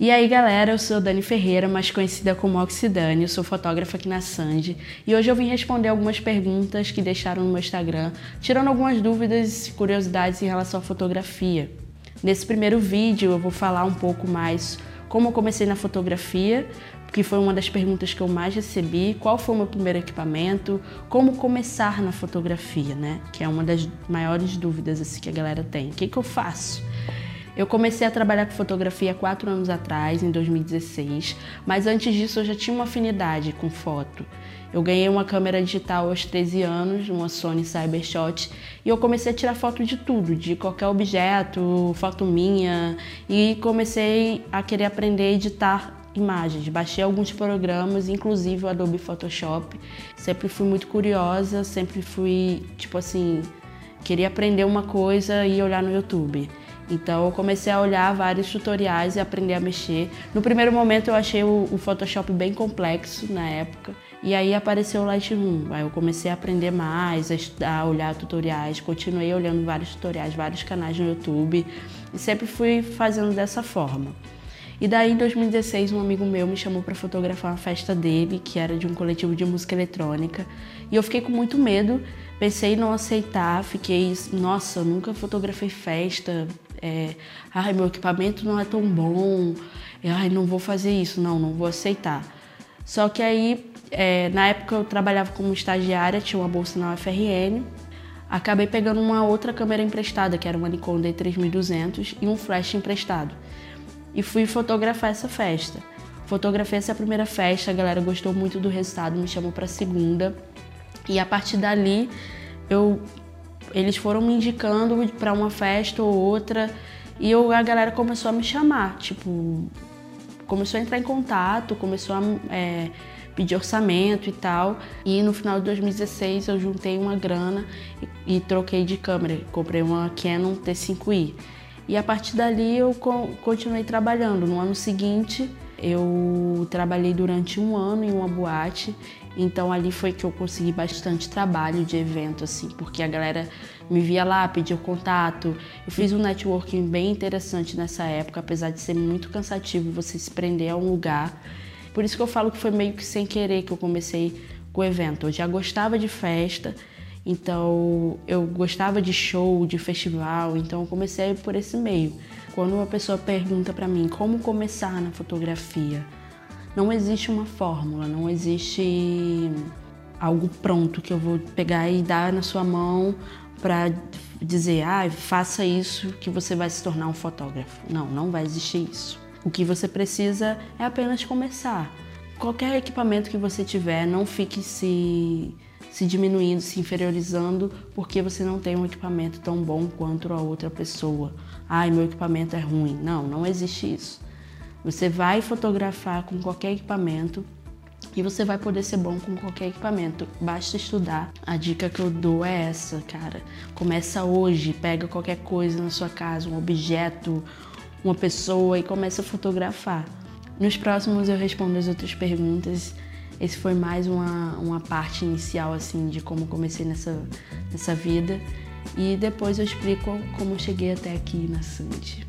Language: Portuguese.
E aí galera, eu sou Dani Ferreira, mais conhecida como Oxidane, eu sou fotógrafa aqui na Sandy e hoje eu vim responder algumas perguntas que deixaram no meu Instagram, tirando algumas dúvidas e curiosidades em relação à fotografia. Nesse primeiro vídeo eu vou falar um pouco mais como eu comecei na fotografia, que foi uma das perguntas que eu mais recebi, qual foi o meu primeiro equipamento, como começar na fotografia, né? Que é uma das maiores dúvidas assim, que a galera tem. O que, que eu faço? Eu comecei a trabalhar com fotografia quatro anos atrás, em 2016, mas antes disso eu já tinha uma afinidade com foto. Eu ganhei uma câmera digital aos 13 anos, uma Sony Cybershot, e eu comecei a tirar foto de tudo, de qualquer objeto, foto minha, e comecei a querer aprender a editar imagens. Baixei alguns programas, inclusive o Adobe Photoshop. Sempre fui muito curiosa, sempre fui, tipo assim, queria aprender uma coisa e olhar no YouTube. Então eu comecei a olhar vários tutoriais e aprender a mexer. No primeiro momento eu achei o, o Photoshop bem complexo na época. E aí apareceu o Lightroom. Aí eu comecei a aprender mais, a, a olhar tutoriais, continuei olhando vários tutoriais, vários canais no YouTube e sempre fui fazendo dessa forma. E daí, em 2016, um amigo meu me chamou para fotografar uma festa dele, que era de um coletivo de música eletrônica. E eu fiquei com muito medo, pensei em não aceitar, fiquei, nossa, nunca fotografei festa, é, ai, meu equipamento não é tão bom, ai, não vou fazer isso, não, não vou aceitar. Só que aí, é, na época eu trabalhava como estagiária, tinha uma bolsa na UFRN, acabei pegando uma outra câmera emprestada, que era uma Nikon D3200 e um flash emprestado. E fui fotografar essa festa. Fotografei essa primeira festa, a galera gostou muito do resultado, me chamou para a segunda. E a partir dali, eu eles foram me indicando para uma festa ou outra e eu, a galera começou a me chamar, tipo, começou a entrar em contato, começou a é, pedir orçamento e tal. E no final de 2016 eu juntei uma grana e, e troquei de câmera, comprei uma Canon T5i. E a partir dali eu continuei trabalhando. No ano seguinte eu trabalhei durante um ano em uma boate, então ali foi que eu consegui bastante trabalho de evento, assim, porque a galera me via lá, pedia contato. Eu fiz um networking bem interessante nessa época, apesar de ser muito cansativo você se prender a um lugar. Por isso que eu falo que foi meio que sem querer que eu comecei com o evento. Eu já gostava de festa, então eu gostava de show, de festival, então eu comecei por esse meio. Quando uma pessoa pergunta para mim como começar na fotografia, não existe uma fórmula, não existe algo pronto que eu vou pegar e dar na sua mão para dizer, ah, faça isso que você vai se tornar um fotógrafo. Não, não vai existir isso. O que você precisa é apenas começar. Qualquer equipamento que você tiver, não fique se se diminuindo, se inferiorizando porque você não tem um equipamento tão bom quanto a outra pessoa. Ai, meu equipamento é ruim. Não, não existe isso. Você vai fotografar com qualquer equipamento e você vai poder ser bom com qualquer equipamento. Basta estudar. A dica que eu dou é essa, cara. Começa hoje, pega qualquer coisa na sua casa, um objeto, uma pessoa e começa a fotografar. Nos próximos eu respondo as outras perguntas esse foi mais uma, uma parte inicial assim de como comecei nessa, nessa vida e depois eu explico como cheguei até aqui na Sandy.